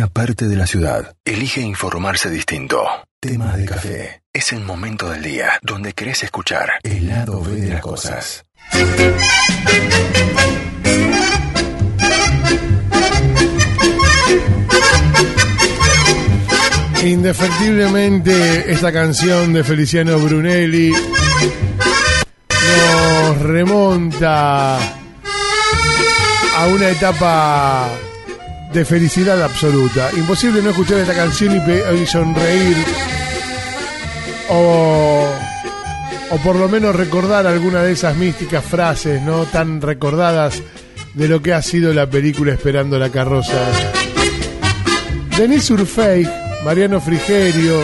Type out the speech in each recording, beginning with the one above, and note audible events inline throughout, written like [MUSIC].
una parte de la ciudad elige informarse distinto. Tema de café. Es el momento del día donde querés escuchar el lado B de las cosas. Indefectiblemente esta canción de Feliciano Brunelli nos remonta a una etapa de felicidad absoluta. Imposible no escuchar esta canción y, sonreír o, o por lo menos recordar alguna de esas místicas frases no tan recordadas de lo que ha sido la película Esperando la carroza. Denis Urfey, Mariano Frigerio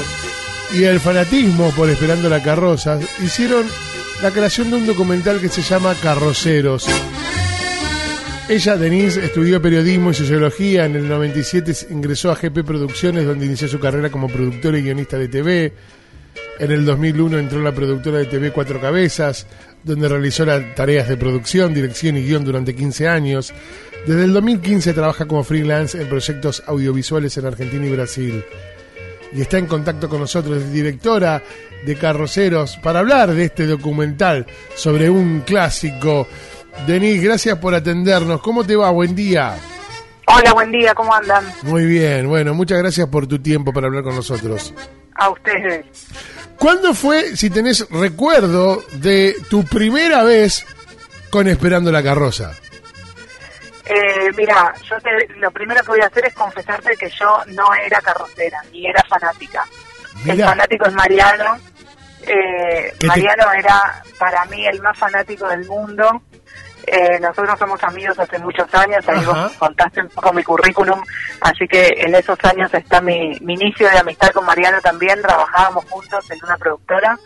y el fanatismo por Esperando la carroza hicieron la creación de un documental que se llama Carroceros ella, Denise, estudió periodismo y sociología. En el 97 ingresó a GP Producciones, donde inició su carrera como productora y guionista de TV. En el 2001 entró en la productora de TV Cuatro Cabezas, donde realizó las tareas de producción, dirección y guion durante 15 años. Desde el 2015 trabaja como freelance en proyectos audiovisuales en Argentina y Brasil. Y está en contacto con nosotros, directora de Carroceros, para hablar de este documental sobre un clásico Denis, gracias por atendernos. ¿Cómo te va? Buen día. Hola, buen día, ¿cómo andan? Muy bien, bueno, muchas gracias por tu tiempo para hablar con nosotros. A ustedes. ¿Cuándo fue, si tenés recuerdo, de tu primera vez con Esperando la Carroza? Eh, mira, yo lo primero que voy a hacer es confesarte que yo no era carrocera, ni era fanática. El fanático es Mariano. Eh, Mariano era para mí el más fanático del mundo. Eh, nosotros somos amigos hace muchos años, ahí vos contaste un poco mi currículum, así que en esos años está mi, inicio de amistad con Mariano también, trabajábamos juntos en una productora.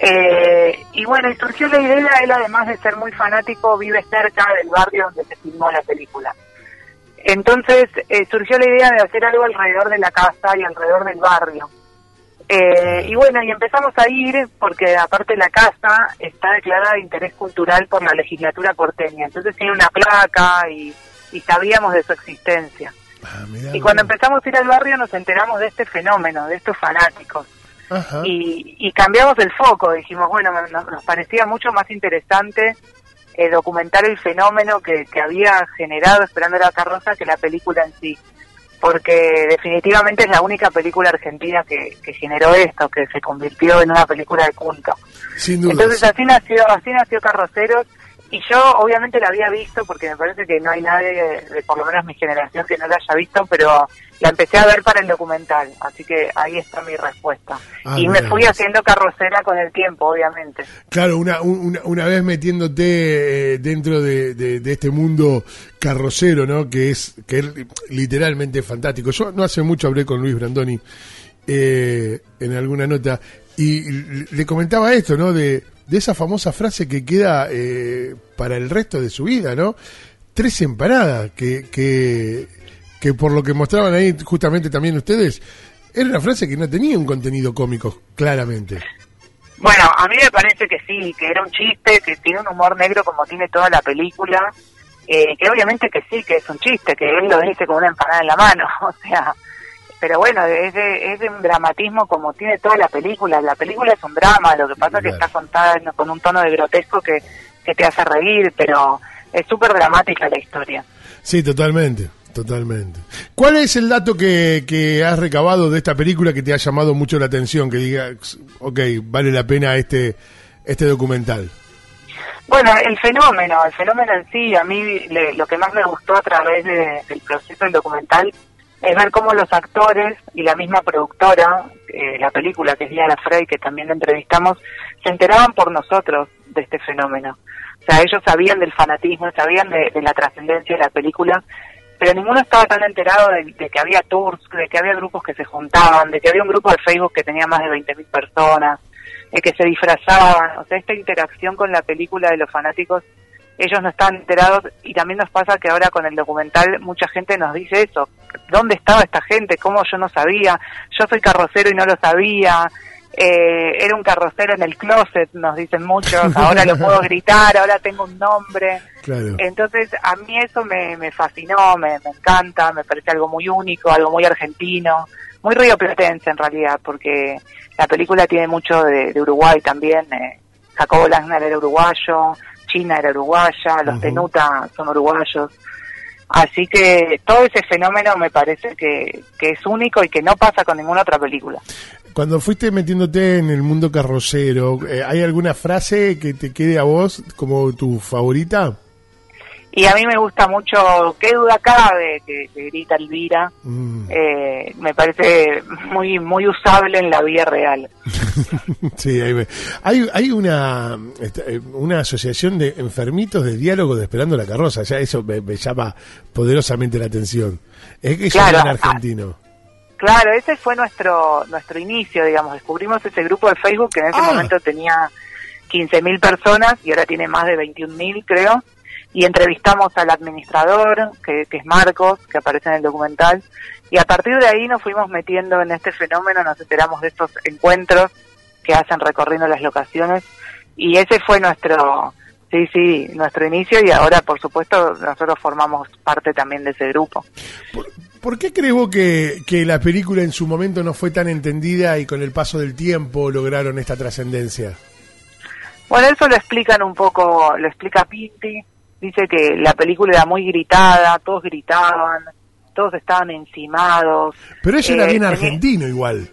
Eh, y bueno, y surgió la idea, él además de ser muy fanático, vive cerca del barrio donde se filmó la película. Entonces eh, surgió la idea de hacer algo alrededor de la casa y alrededor del barrio. Eh, y bueno, y empezamos a ir porque aparte la casa está declarada de interés cultural por la legislatura porteña, entonces tiene una placa y, sabíamos de su existencia. Ah, y cuando empezamos a ir al barrio nos enteramos de este fenómeno, de estos fanáticos. Y, cambiamos el foco, dijimos, bueno, nos, parecía mucho más interesante eh, documentar el fenómeno que, que había generado Esperando la carroza que la película en sí porque definitivamente es la única película argentina que, generó esto, que se convirtió en una película de culto. Entonces así nació, así nació Carroceros y yo obviamente la había visto porque me parece que no hay nadie, de, por lo menos mi generación, que no la haya visto, pero la empecé a ver para el documental, así que ahí está mi respuesta. Ah, y me fui haciendo carrocera con el tiempo, obviamente. Claro, una, una, una vez metiéndote eh, dentro de, de, este mundo carrocero, ¿no? Que es, que es literalmente fantástico. Yo no hace mucho hablé con Luis Brandoni eh, en alguna nota y le comentaba esto, ¿no? De de esa famosa frase que queda eh, para el resto de su vida, ¿no? Tres empanadas, que, que, que por lo que mostraban ahí justamente también ustedes, era una frase que no tenía un contenido cómico, claramente. Bueno, a mí me parece que sí, que era un chiste, que tiene un humor negro como tiene toda la película, eh, que obviamente que sí, que es un chiste, que él lo dice con una empanada en la mano, [LAUGHS] o sea, pero bueno, es de, es de un dramatismo como tiene toda la película. La película es un drama, lo que pasa es que está contada con un tono de grotesco que, que te hace reír, pero es súper dramática la historia. Sí, totalmente, totalmente. ¿Cuál es el dato que, que has recabado de esta película que te ha llamado mucho la atención? Que digas, ok, vale la pena este, este documental. Bueno, el fenómeno, el fenómeno en sí, a mí lo que más me gustó a través del proceso del documental es ver cómo los actores y la misma productora, eh, la película que es Diana Frey, que también la entrevistamos, se enteraban por nosotros de este fenómeno. O sea, ellos sabían del fanatismo, sabían de, la trascendencia de la película, pero ninguno estaba tan enterado de, que había tours, de que había grupos que se juntaban, de que había un grupo de Facebook que tenía más de 20.000 personas, de que se disfrazaban. O sea, esta interacción con la película de los fanáticos ellos no están enterados y también nos pasa que ahora con el documental mucha gente nos dice eso, ¿dónde estaba esta gente? ¿Cómo yo no sabía? Yo soy carrocero y no lo sabía. Eh, era un carrocero en el closet, nos dicen muchos, [LAUGHS] ahora lo puedo gritar, ahora tengo un nombre. Entonces, a mí eso me, me fascinó, me, me, encanta, me parece algo muy único, algo muy argentino, muy río platense en realidad, porque la película tiene mucho de, Uruguay también. Eh, Jacobo Lasner era uruguayo, China era uruguaya, los Tenuta son uruguayos. Así que todo ese fenómeno me parece que, que es único y que no pasa con ninguna otra película. Cuando fuiste metiéndote en el mundo carrocero, eh, ¿hay alguna frase que te quede a vos como tu favorita? Y a mí me gusta mucho, qué duda cabe, que, grita Elvira. Mm. Eh, me parece muy muy usable en la vida real. [LAUGHS] sí, hay, hay, hay una, este, una asociación de enfermitos de diálogo de Esperando la Carroza. Ya eso me, llama poderosamente la atención. Es que claro, es argentino. Claro, ese fue nuestro nuestro inicio, digamos. Descubrimos ese grupo de Facebook que en ese ah. momento tenía 15.000 personas y ahora tiene más de 21.000, creo. Y entrevistamos al administrador, que, es Marcos, que aparece en el documental. Y a partir de ahí nos fuimos metiendo en este fenómeno, nos enteramos de estos encuentros que hacen recorriendo las locaciones. Y ese fue nuestro, sí, sí, nuestro inicio y ahora, por supuesto, nosotros formamos parte también de ese grupo. ¿Por qué creo que, que la película en su momento no fue tan entendida y con el paso del tiempo lograron esta trascendencia? Bueno, eso lo explican un poco, lo explica Pinti. Dice que la película era muy gritada, todos gritaban, todos estaban encimados. Pero eso era eh, bien argentino igual.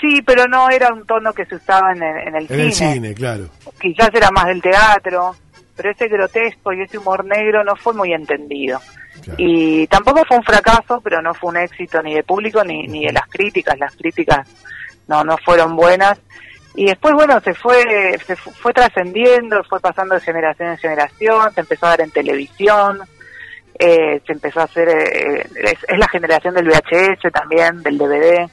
Sí, pero no era un tono que se usaba en, el en cine. En el cine, claro. Quizás era más del teatro, pero ese grotesco y ese humor negro no fue muy entendido. Y tampoco fue un fracaso, pero no fue un éxito ni de público ni, ni de las críticas. Las críticas no, no fueron buenas. Y después, bueno, se fue, se fue trascendiendo, fue pasando de generación en generación, se empezó a dar en televisión, eh, se empezó a hacer, eh, es, la generación del VHS también, del DVD.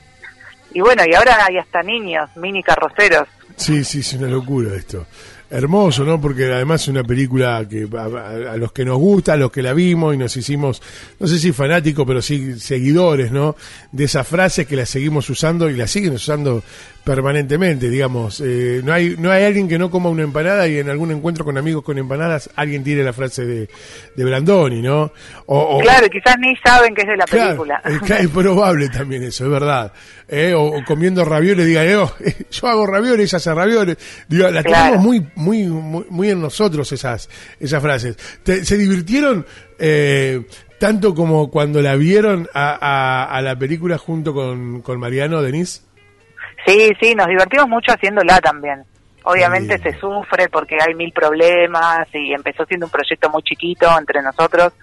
Y bueno, y ahora hay hasta niños, mini carroceros. Sí, sí, es una locura esto hermoso, ¿no? Porque además es una película que a, los que nos gusta, a los que la vimos y nos hicimos, no sé si fanáticos, pero sí seguidores, ¿no? De esas frases que las seguimos usando y las siguen usando permanentemente, digamos. Eh, no hay no hay alguien que no coma una empanada y en algún encuentro con amigos con empanadas alguien tire la frase de, de Brandoni, ¿no? O, claro, quizás ni saben que es de la película. Es, probable también eso, es verdad. Eh, o, comiendo ravioles, diga, eh, oh, [LAUGHS] yo hago ravioles, ella hace ravioles. Digo, la tenemos muy, muy, muy, en nosotros esas, esas frases. ¿Se divirtieron tanto como cuando la vieron a, a, la película junto con, con Mariano, Denise? Sí, sí, nos divertimos mucho haciéndola también. Obviamente se sufre porque hay mil problemas y empezó siendo un proyecto muy chiquito entre nosotros,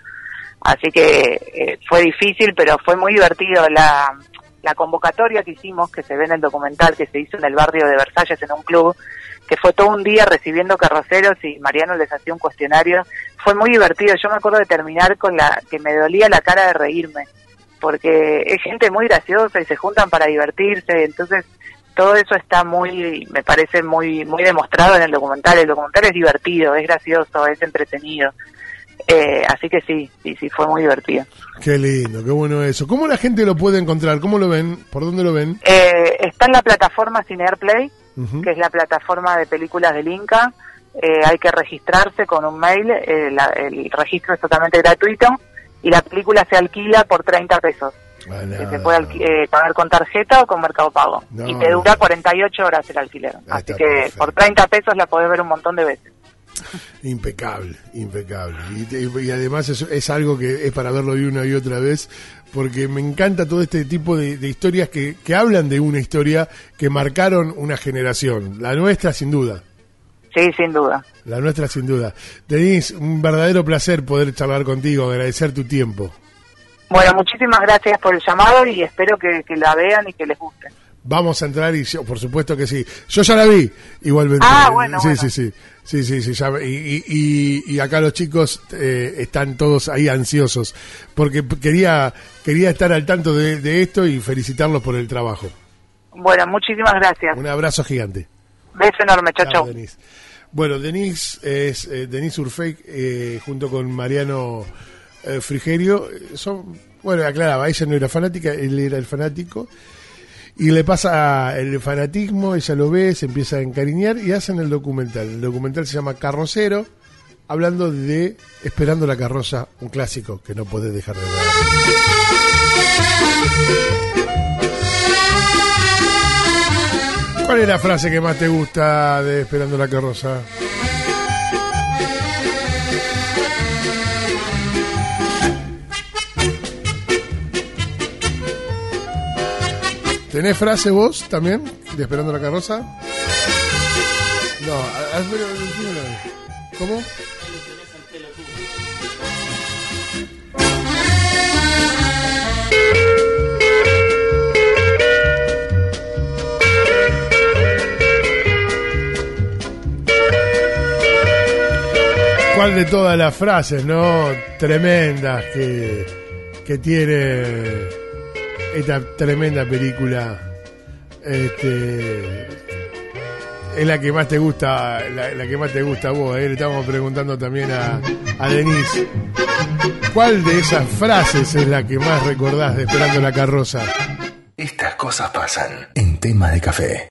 así que eh, fue difícil, pero fue muy divertido la, la convocatoria que hicimos, que se ve en el documental que se hizo en el barrio de Versalles en un club, que fue todo un día recibiendo carroceros y Mariano les hacía un cuestionario, fue muy divertido. Yo me acuerdo de terminar con la que me dolía la cara de reírme, porque es gente muy graciosa y se juntan para divertirse, entonces todo eso está muy, me parece muy, muy demostrado en el documental. El documental es divertido, es gracioso, es entretenido. Eh, así que sí, sí, sí, fue muy divertido. Qué lindo, qué bueno eso. ¿Cómo la gente lo puede encontrar? ¿Cómo lo ven? ¿Por dónde lo ven? Eh, está en la plataforma Cinearplay, que es la plataforma de películas del Inca. Eh, hay que registrarse con un mail, el registro es totalmente gratuito y la película se alquila por 30 pesos que se puede eh, pagar con tarjeta o con Mercado Pago. y te dura 48 horas el alquiler. Así que por 30 pesos la podés ver un montón de veces. Impecable, impecable. Y, además es, algo que es para verlo una y otra vez, porque me encanta todo este tipo de, historias que, que, hablan de una historia que marcaron una generación. La nuestra, sin duda. Sí, sin duda. La nuestra, sin duda. Denise, un verdadero placer poder charlar contigo, agradecer tu tiempo. Bueno, muchísimas gracias por el llamado y espero que, la vean y que les guste. Vamos a entrar y por supuesto que sí. Yo ya la vi, igualmente. Ah, bueno. Sí, sí, sí. Sí, sí, sí. y, y, acá los chicos eh, están todos ahí ansiosos porque quería, quería estar al tanto de, esto y felicitarlos por el trabajo. Bueno, muchísimas gracias. Un abrazo gigante. Beso enorme, chao, chao. Bueno, Denise es eh, Denise Urfey eh, junto con Mariano eh, Frigerio, son, bueno, aclaraba, ella no era fanática, él era el fanático. Y le pasa el fanatismo, ella lo ve, se empieza a encariñar y hacen el documental. El documental se llama Carrocero, hablando de Esperando la carroza, un clásico que no podés dejar de ver. ¿Cuál es la frase que más te gusta de Esperando la carroza? ¿Tenés frase vos también de Esperando la carroza? No, ¿cómo? ¿Cuál de todas las frases, no? Tremendas que, que tiene esta tremenda película este, es la que más te gusta, la, que más te gusta a vos. ¿eh? Le estamos preguntando también a, a Denise. ¿Cuál de esas frases es la que más recordás de Esperando la carroza? Estas cosas pasan en tema de café.